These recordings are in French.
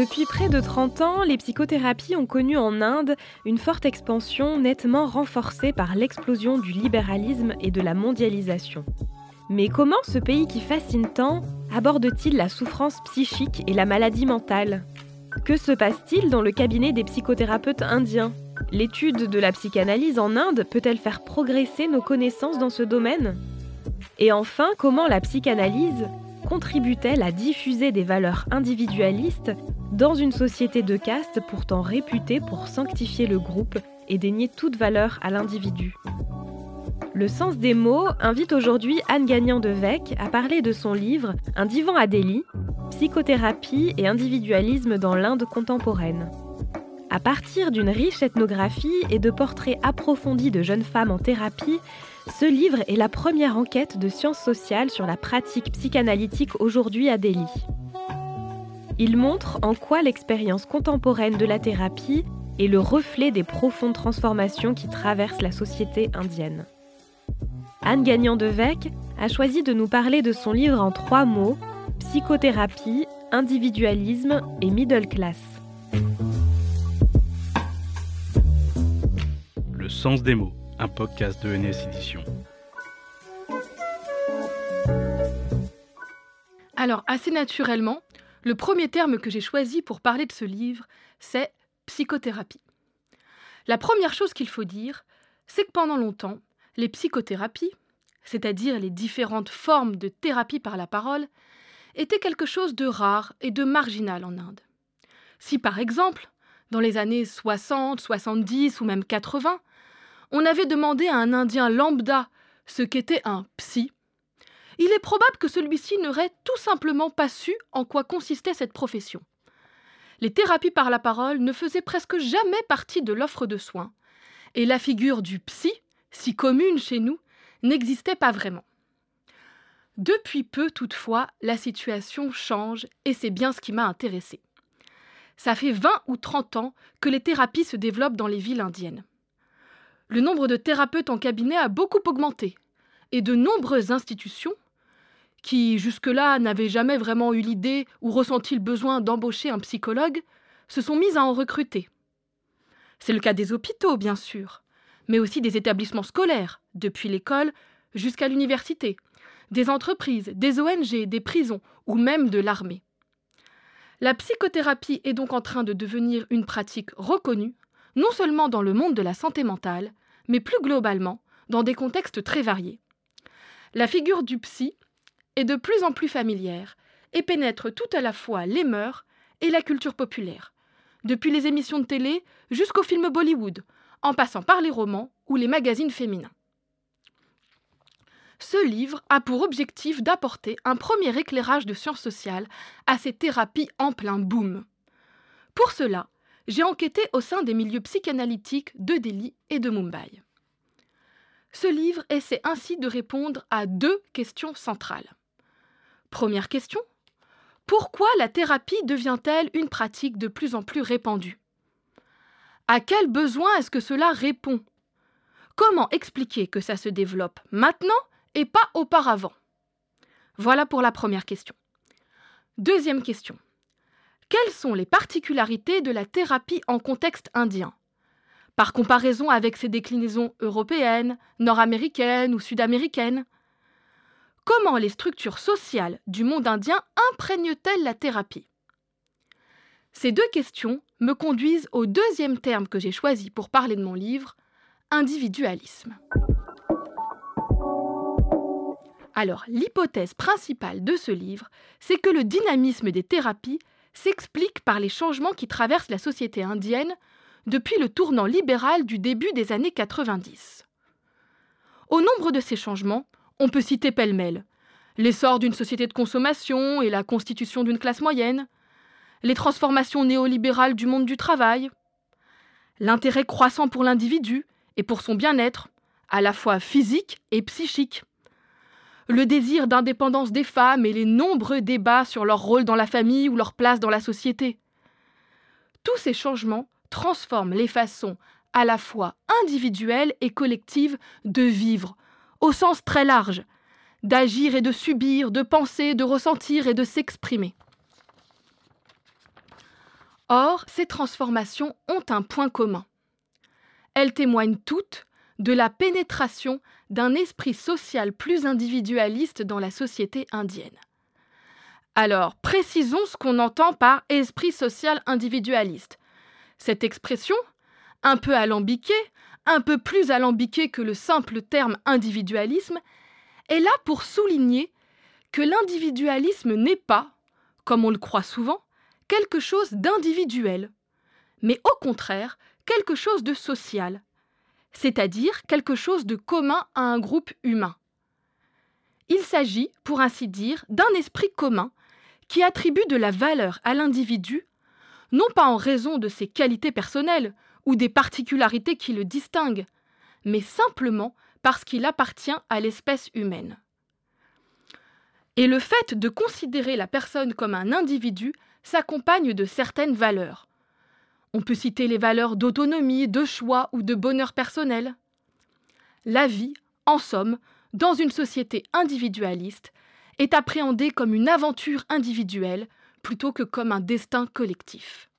Depuis près de 30 ans, les psychothérapies ont connu en Inde une forte expansion nettement renforcée par l'explosion du libéralisme et de la mondialisation. Mais comment ce pays qui fascine tant aborde-t-il la souffrance psychique et la maladie mentale? Que se passe-t-il dans le cabinet des psychothérapeutes indiens? L'étude de la psychanalyse en Inde peut-elle faire progresser nos connaissances dans ce domaine? Et enfin, comment la psychanalyse contribue-t-elle à diffuser des valeurs individualistes dans une société de caste pourtant réputée pour sanctifier le groupe et dénier toute valeur à l'individu. Le sens des mots invite aujourd'hui Anne Gagnant de à parler de son livre Un divan à Delhi, psychothérapie et individualisme dans l'Inde contemporaine. À partir d'une riche ethnographie et de portraits approfondis de jeunes femmes en thérapie, ce livre est la première enquête de sciences sociales sur la pratique psychanalytique aujourd'hui à Delhi. Il montre en quoi l'expérience contemporaine de la thérapie est le reflet des profondes transformations qui traversent la société indienne. Anne Gagnant de Vec a choisi de nous parler de son livre en trois mots psychothérapie, individualisme et middle class. Le sens des mots, un podcast de NS Édition. Alors, assez naturellement, le premier terme que j'ai choisi pour parler de ce livre, c'est psychothérapie. La première chose qu'il faut dire, c'est que pendant longtemps, les psychothérapies, c'est-à-dire les différentes formes de thérapie par la parole, étaient quelque chose de rare et de marginal en Inde. Si par exemple, dans les années 60, 70 ou même 80, on avait demandé à un Indien lambda ce qu'était un psy, il est probable que celui-ci n'aurait tout simplement pas su en quoi consistait cette profession. Les thérapies par la parole ne faisaient presque jamais partie de l'offre de soins, et la figure du psy, si commune chez nous, n'existait pas vraiment. Depuis peu, toutefois, la situation change, et c'est bien ce qui m'a intéressé. Ça fait 20 ou 30 ans que les thérapies se développent dans les villes indiennes. Le nombre de thérapeutes en cabinet a beaucoup augmenté, et de nombreuses institutions, qui jusque-là n'avaient jamais vraiment eu l'idée ou ressenti le besoin d'embaucher un psychologue, se sont mises à en recruter. C'est le cas des hôpitaux, bien sûr, mais aussi des établissements scolaires, depuis l'école jusqu'à l'université, des entreprises, des ONG, des prisons ou même de l'armée. La psychothérapie est donc en train de devenir une pratique reconnue, non seulement dans le monde de la santé mentale, mais plus globalement dans des contextes très variés. La figure du psy est de plus en plus familière et pénètre tout à la fois les mœurs et la culture populaire, depuis les émissions de télé jusqu'aux films Bollywood, en passant par les romans ou les magazines féminins. Ce livre a pour objectif d'apporter un premier éclairage de sciences sociales à ces thérapies en plein boom. Pour cela, j'ai enquêté au sein des milieux psychanalytiques de Delhi et de Mumbai. Ce livre essaie ainsi de répondre à deux questions centrales. Première question. Pourquoi la thérapie devient-elle une pratique de plus en plus répandue? À quel besoin est-ce que cela répond? Comment expliquer que ça se développe maintenant et pas auparavant? Voilà pour la première question. Deuxième question. Quelles sont les particularités de la thérapie en contexte indien? Par comparaison avec ses déclinaisons européennes, nord-américaines ou sud-américaines Comment les structures sociales du monde indien imprègnent-elles la thérapie? Ces deux questions me conduisent au deuxième terme que j'ai choisi pour parler de mon livre, individualisme. Alors, l'hypothèse principale de ce livre, c'est que le dynamisme des thérapies s'explique par les changements qui traversent la société indienne depuis le tournant libéral du début des années 90. Au nombre de ces changements, on peut citer pêle-mêle l'essor d'une société de consommation et la constitution d'une classe moyenne, les transformations néolibérales du monde du travail, l'intérêt croissant pour l'individu et pour son bien-être, à la fois physique et psychique, le désir d'indépendance des femmes et les nombreux débats sur leur rôle dans la famille ou leur place dans la société. Tous ces changements transforment les façons à la fois individuelles et collectives de vivre, au sens très large, d'agir et de subir, de penser, de ressentir et de s'exprimer. Or, ces transformations ont un point commun. Elles témoignent toutes de la pénétration d'un esprit social plus individualiste dans la société indienne. Alors, précisons ce qu'on entend par esprit social individualiste. Cette expression, un peu alambiquée, un peu plus alambiquée que le simple terme individualisme, est là pour souligner que l'individualisme n'est pas, comme on le croit souvent, quelque chose d'individuel, mais au contraire quelque chose de social, c'est-à-dire quelque chose de commun à un groupe humain. Il s'agit, pour ainsi dire, d'un esprit commun qui attribue de la valeur à l'individu, non pas en raison de ses qualités personnelles ou des particularités qui le distinguent, mais simplement parce qu'il appartient à l'espèce humaine. Et le fait de considérer la personne comme un individu s'accompagne de certaines valeurs. On peut citer les valeurs d'autonomie, de choix ou de bonheur personnel. La vie, en somme, dans une société individualiste, est appréhendée comme une aventure individuelle plutôt que comme un destin collectif.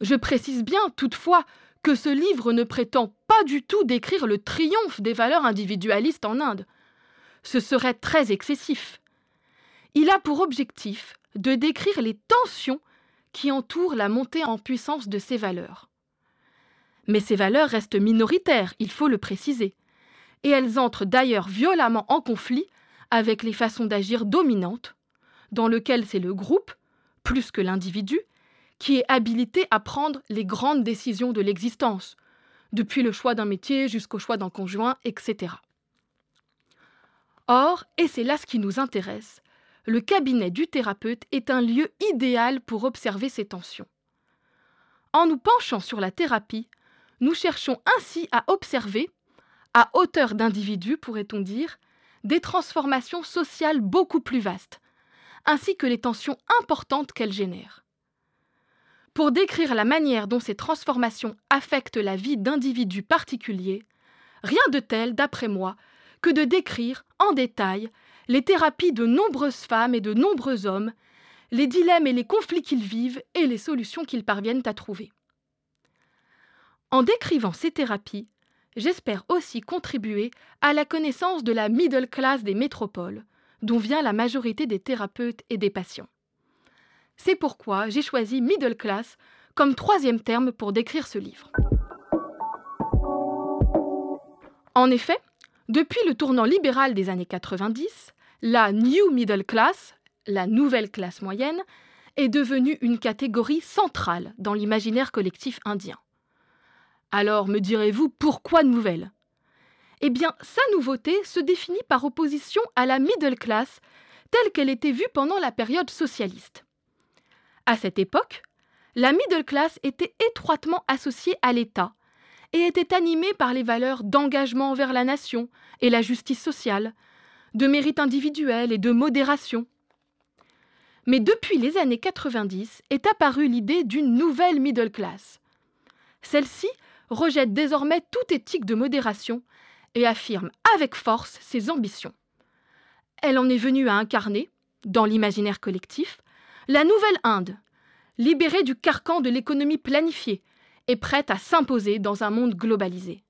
Je précise bien, toutefois, que ce livre ne prétend pas du tout décrire le triomphe des valeurs individualistes en Inde. Ce serait très excessif. Il a pour objectif de décrire les tensions qui entourent la montée en puissance de ces valeurs. Mais ces valeurs restent minoritaires, il faut le préciser, et elles entrent d'ailleurs violemment en conflit avec les façons d'agir dominantes, dans lesquelles c'est le groupe, plus que l'individu, qui est habilité à prendre les grandes décisions de l'existence, depuis le choix d'un métier jusqu'au choix d'un conjoint, etc. Or, et c'est là ce qui nous intéresse, le cabinet du thérapeute est un lieu idéal pour observer ces tensions. En nous penchant sur la thérapie, nous cherchons ainsi à observer, à hauteur d'individu pourrait-on dire, des transformations sociales beaucoup plus vastes, ainsi que les tensions importantes qu'elles génèrent. Pour décrire la manière dont ces transformations affectent la vie d'individus particuliers, rien de tel, d'après moi, que de décrire en détail les thérapies de nombreuses femmes et de nombreux hommes, les dilemmes et les conflits qu'ils vivent et les solutions qu'ils parviennent à trouver. En décrivant ces thérapies, j'espère aussi contribuer à la connaissance de la middle class des métropoles, dont vient la majorité des thérapeutes et des patients. C'est pourquoi j'ai choisi middle class comme troisième terme pour décrire ce livre. En effet, depuis le tournant libéral des années 90, la New Middle Class, la nouvelle classe moyenne, est devenue une catégorie centrale dans l'imaginaire collectif indien. Alors me direz-vous pourquoi nouvelle? Eh bien, sa nouveauté se définit par opposition à la middle class telle qu'elle était vue pendant la période socialiste. À cette époque, la middle class était étroitement associée à l'État et était animée par les valeurs d'engagement envers la nation et la justice sociale, de mérite individuel et de modération. Mais depuis les années 90 est apparue l'idée d'une nouvelle middle class. Celle-ci rejette désormais toute éthique de modération et affirme avec force ses ambitions. Elle en est venue à incarner, dans l'imaginaire collectif, la nouvelle Inde, libérée du carcan de l'économie planifiée et prête à s'imposer dans un monde globalisé.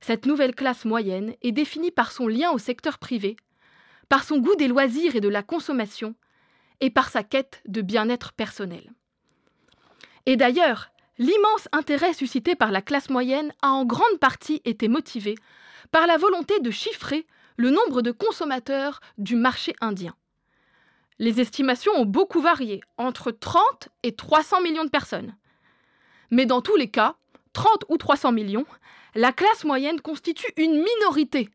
Cette nouvelle classe moyenne est définie par son lien au secteur privé, par son goût des loisirs et de la consommation, et par sa quête de bien-être personnel. Et d'ailleurs, l'immense intérêt suscité par la classe moyenne a en grande partie été motivé par la volonté de chiffrer le nombre de consommateurs du marché indien. Les estimations ont beaucoup varié, entre 30 et 300 millions de personnes. Mais dans tous les cas, 30 ou 300 millions, la classe moyenne constitue une minorité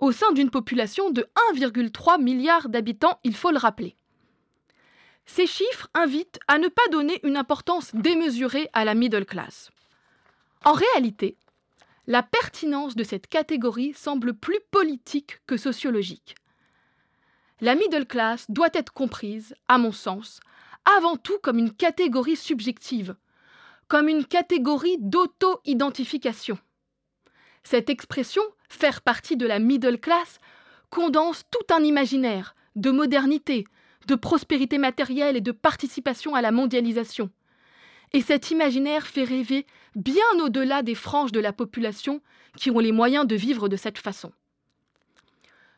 au sein d'une population de 1,3 milliard d'habitants, il faut le rappeler. Ces chiffres invitent à ne pas donner une importance démesurée à la middle class. En réalité, la pertinence de cette catégorie semble plus politique que sociologique. La middle class doit être comprise, à mon sens, avant tout comme une catégorie subjective, comme une catégorie d'auto-identification. Cette expression, faire partie de la middle class, condense tout un imaginaire de modernité, de prospérité matérielle et de participation à la mondialisation. Et cet imaginaire fait rêver bien au-delà des franges de la population qui ont les moyens de vivre de cette façon.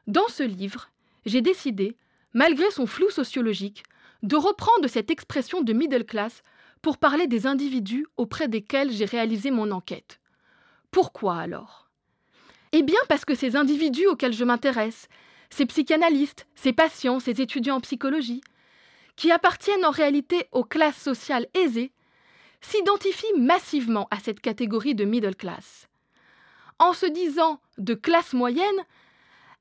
Dans ce livre, j'ai décidé, malgré son flou sociologique, de reprendre cette expression de middle class pour parler des individus auprès desquels j'ai réalisé mon enquête. Pourquoi alors? Eh bien parce que ces individus auxquels je m'intéresse, ces psychanalystes, ces patients, ces étudiants en psychologie, qui appartiennent en réalité aux classes sociales aisées, s'identifient massivement à cette catégorie de middle class. En se disant de classe moyenne,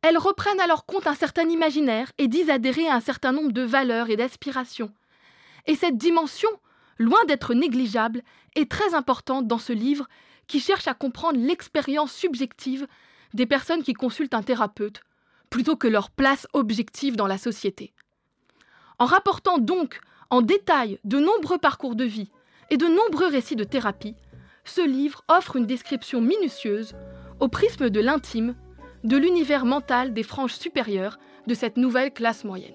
elles reprennent à leur compte un certain imaginaire et disent adhérer à un certain nombre de valeurs et d'aspirations. Et cette dimension, loin d'être négligeable, est très importante dans ce livre qui cherche à comprendre l'expérience subjective des personnes qui consultent un thérapeute, plutôt que leur place objective dans la société. En rapportant donc en détail de nombreux parcours de vie et de nombreux récits de thérapie, ce livre offre une description minutieuse, au prisme de l'intime, de l'univers mental des franges supérieures de cette nouvelle classe moyenne.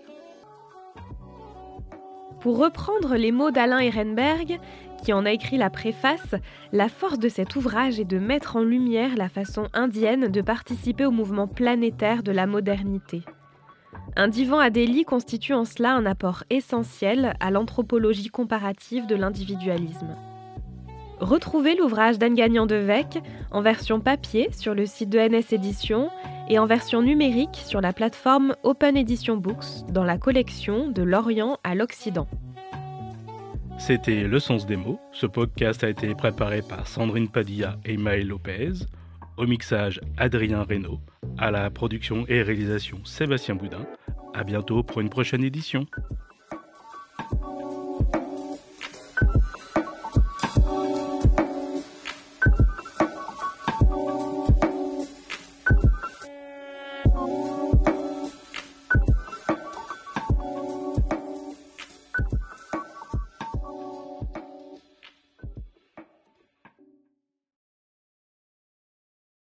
Pour reprendre les mots d'Alain Ehrenberg, qui en a écrit la préface, la force de cet ouvrage est de mettre en lumière la façon indienne de participer au mouvement planétaire de la modernité. Un divan à Delhi constitue en cela un apport essentiel à l'anthropologie comparative de l'individualisme. Retrouvez l'ouvrage d'Anne Gagnant de Vec en version papier sur le site de NS Éditions et en version numérique sur la plateforme Open Edition Books dans la collection De l'Orient à l'Occident. C'était Le Sens des mots. Ce podcast a été préparé par Sandrine Padilla et Maël Lopez. Au mixage, Adrien Reynaud. À la production et réalisation, Sébastien Boudin. À bientôt pour une prochaine édition.